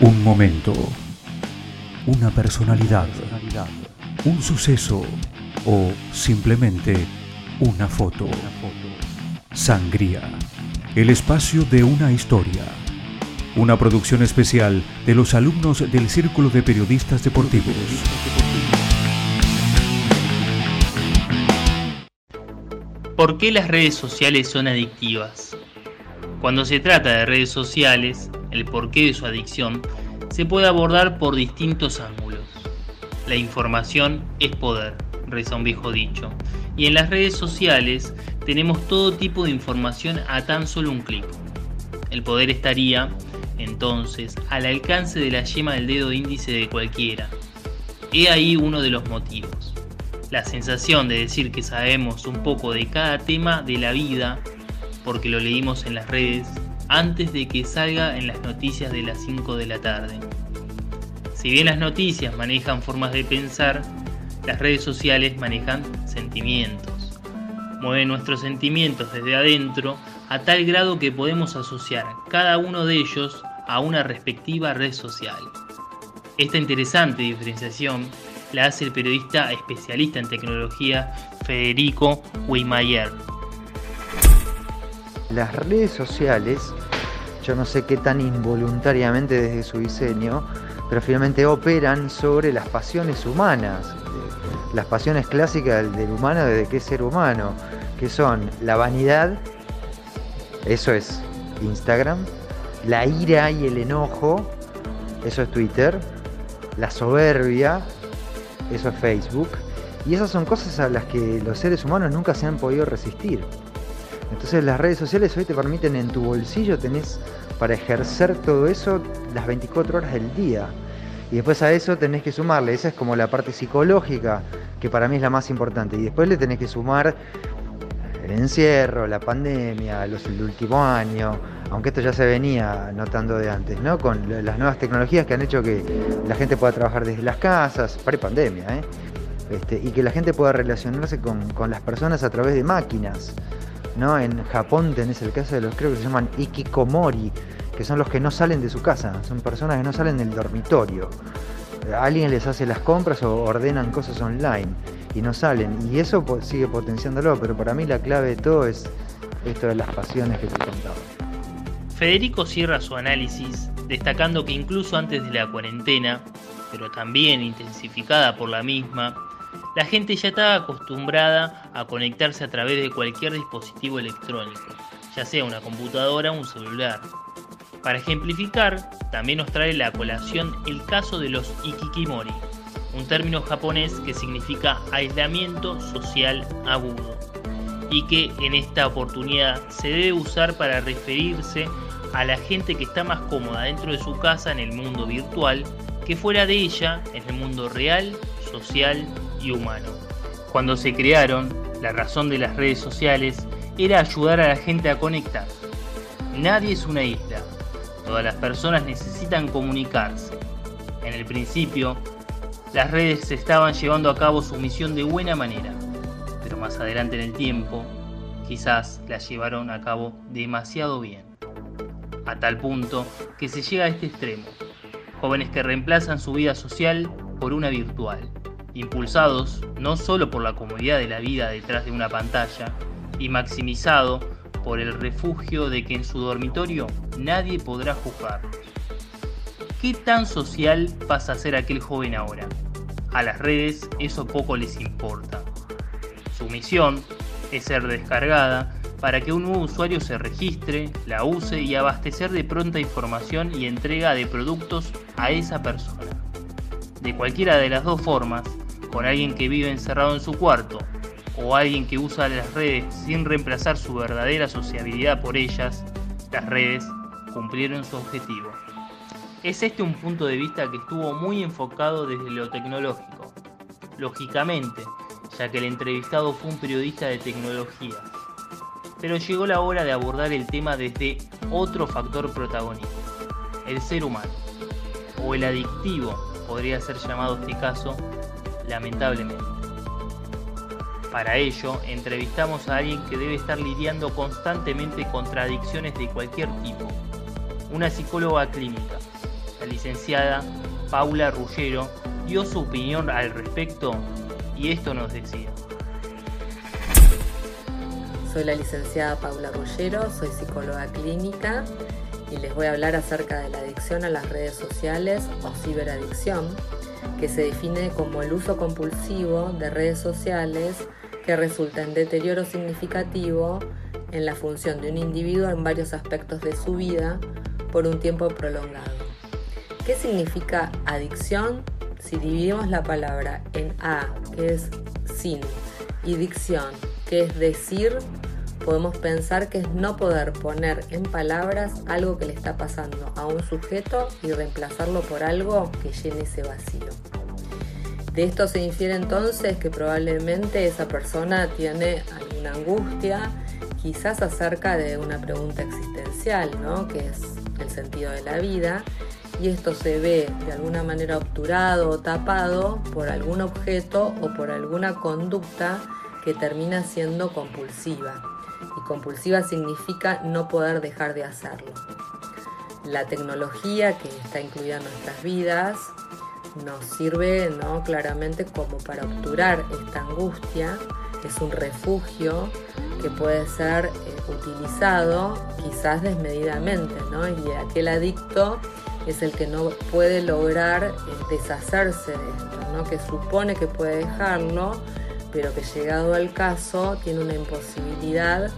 Un momento, una personalidad, un suceso o simplemente una foto. Sangría, el espacio de una historia. Una producción especial de los alumnos del Círculo de Periodistas Deportivos. ¿Por qué las redes sociales son adictivas? Cuando se trata de redes sociales, el porqué de su adicción se puede abordar por distintos ángulos. La información es poder, reza un viejo dicho, y en las redes sociales tenemos todo tipo de información a tan solo un clic. El poder estaría, entonces, al alcance de la yema del dedo índice de cualquiera. He ahí uno de los motivos. La sensación de decir que sabemos un poco de cada tema de la vida porque lo leímos en las redes antes de que salga en las noticias de las 5 de la tarde. Si bien las noticias manejan formas de pensar, las redes sociales manejan sentimientos. Mueven nuestros sentimientos desde adentro a tal grado que podemos asociar cada uno de ellos a una respectiva red social. Esta interesante diferenciación la hace el periodista especialista en tecnología Federico Weimayer. Las redes sociales, yo no sé qué tan involuntariamente desde su diseño, pero finalmente operan sobre las pasiones humanas, las pasiones clásicas del, humano desde que es ser humano, que son la vanidad, eso es Instagram, la ira y el enojo, eso es Twitter, la soberbia, eso es Facebook, y esas son cosas a las que los seres humanos nunca se han podido resistir. Entonces las redes sociales hoy te permiten en tu bolsillo, tenés para ejercer todo eso las 24 horas del día. Y después a eso tenés que sumarle, esa es como la parte psicológica, que para mí es la más importante. Y después le tenés que sumar el encierro, la pandemia, los, el último año, aunque esto ya se venía notando de antes, ¿no? Con las nuevas tecnologías que han hecho que la gente pueda trabajar desde las casas, pre-pandemia, ¿eh? Este, y que la gente pueda relacionarse con, con las personas a través de máquinas. En Japón tenés el caso de los creo que se llaman ikikomori, que son los que no salen de su casa, son personas que no salen del dormitorio. Alguien les hace las compras o ordenan cosas online y no salen. Y eso sigue potenciándolo, pero para mí la clave de todo es esto de las pasiones que te contaba. Federico cierra su análisis destacando que incluso antes de la cuarentena, pero también intensificada por la misma, la gente ya estaba acostumbrada a conectarse a través de cualquier dispositivo electrónico, ya sea una computadora o un celular. Para ejemplificar, también nos trae la colación el caso de los ikikimori, un término japonés que significa aislamiento social agudo, y que en esta oportunidad se debe usar para referirse a la gente que está más cómoda dentro de su casa en el mundo virtual que fuera de ella en el mundo real, social y humano. Cuando se crearon, la razón de las redes sociales era ayudar a la gente a conectar. Nadie es una isla. Todas las personas necesitan comunicarse. En el principio, las redes estaban llevando a cabo su misión de buena manera, pero más adelante en el tiempo, quizás la llevaron a cabo demasiado bien. A tal punto que se llega a este extremo. Jóvenes que reemplazan su vida social por una virtual impulsados no solo por la comodidad de la vida detrás de una pantalla y maximizado por el refugio de que en su dormitorio nadie podrá juzgar. ¿Qué tan social pasa a ser aquel joven ahora? A las redes eso poco les importa. Su misión es ser descargada para que un nuevo usuario se registre, la use y abastecer de pronta información y entrega de productos a esa persona. De cualquiera de las dos formas, con alguien que vive encerrado en su cuarto o alguien que usa las redes sin reemplazar su verdadera sociabilidad por ellas, las redes cumplieron su objetivo. Es este un punto de vista que estuvo muy enfocado desde lo tecnológico. Lógicamente, ya que el entrevistado fue un periodista de tecnología. Pero llegó la hora de abordar el tema desde otro factor protagonista, el ser humano, o el adictivo, podría ser llamado este caso, lamentablemente. Para ello, entrevistamos a alguien que debe estar lidiando constantemente contra adicciones de cualquier tipo, una psicóloga clínica, licenciada Paula Ruggero dio su opinión al respecto y esto nos decía. Soy la licenciada Paula Ruggero, soy psicóloga clínica y les voy a hablar acerca de la adicción a las redes sociales o ciberadicción, que se define como el uso compulsivo de redes sociales que resulta en deterioro significativo en la función de un individuo en varios aspectos de su vida por un tiempo prolongado. ¿Qué significa adicción? Si dividimos la palabra en A, que es sin, y dicción, que es decir, podemos pensar que es no poder poner en palabras algo que le está pasando a un sujeto y reemplazarlo por algo que llene ese vacío. De esto se infiere entonces que probablemente esa persona tiene alguna angustia, quizás acerca de una pregunta existencial, ¿no? que es el sentido de la vida, y esto se ve de alguna manera obturado o tapado por algún objeto o por alguna conducta que termina siendo compulsiva. Y compulsiva significa no poder dejar de hacerlo. La tecnología que está incluida en nuestras vidas nos sirve ¿no? claramente como para obturar esta angustia, es un refugio que puede ser eh, utilizado quizás desmedidamente, ¿no? y aquel adicto es el que no puede lograr eh, deshacerse de esto, ¿no? que supone que puede dejarlo, pero que llegado al caso tiene una imposibilidad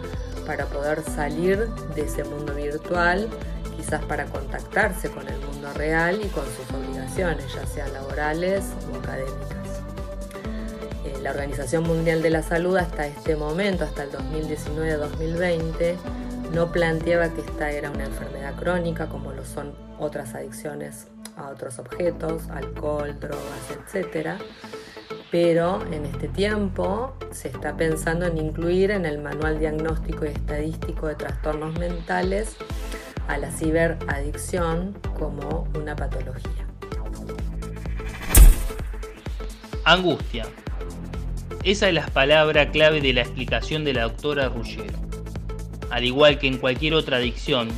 para poder salir de ese mundo virtual quizás para contactarse con el mundo real y con sus obligaciones, ya sean laborales o académicas. Eh, la Organización Mundial de la Salud hasta este momento, hasta el 2019-2020, no planteaba que esta era una enfermedad crónica como lo son otras adicciones a otros objetos, alcohol, drogas, etc. Pero en este tiempo se está pensando en incluir en el Manual Diagnóstico y Estadístico de Trastornos Mentales a la ciberadicción como una patología. Angustia. Esa es la palabra clave de la explicación de la doctora Ruggiero. Al igual que en cualquier otra adicción,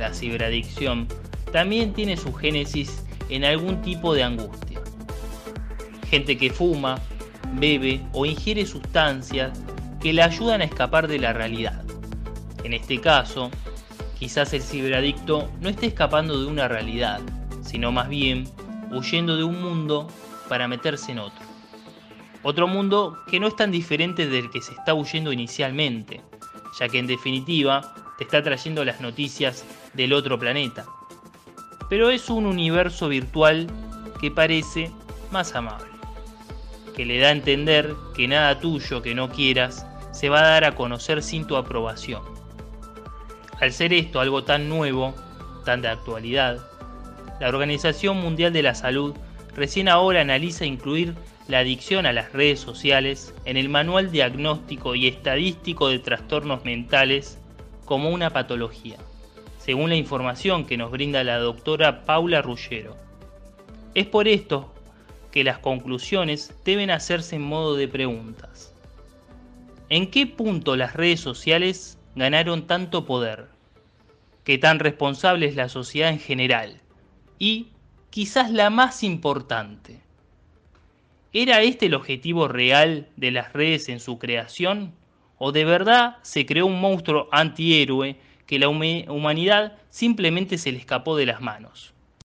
la ciberadicción también tiene su génesis en algún tipo de angustia. Gente que fuma, bebe o ingiere sustancias que le ayudan a escapar de la realidad. En este caso, Quizás el ciberadicto no esté escapando de una realidad, sino más bien huyendo de un mundo para meterse en otro. Otro mundo que no es tan diferente del que se está huyendo inicialmente, ya que en definitiva te está trayendo las noticias del otro planeta. Pero es un universo virtual que parece más amable, que le da a entender que nada tuyo que no quieras se va a dar a conocer sin tu aprobación al ser esto algo tan nuevo, tan de actualidad, la Organización Mundial de la Salud recién ahora analiza incluir la adicción a las redes sociales en el Manual Diagnóstico y Estadístico de Trastornos Mentales como una patología, según la información que nos brinda la doctora Paula Ruggero. Es por esto que las conclusiones deben hacerse en modo de preguntas. ¿En qué punto las redes sociales ganaron tanto poder, que tan responsable es la sociedad en general, y quizás la más importante. ¿Era este el objetivo real de las redes en su creación? ¿O de verdad se creó un monstruo antihéroe que la humanidad simplemente se le escapó de las manos?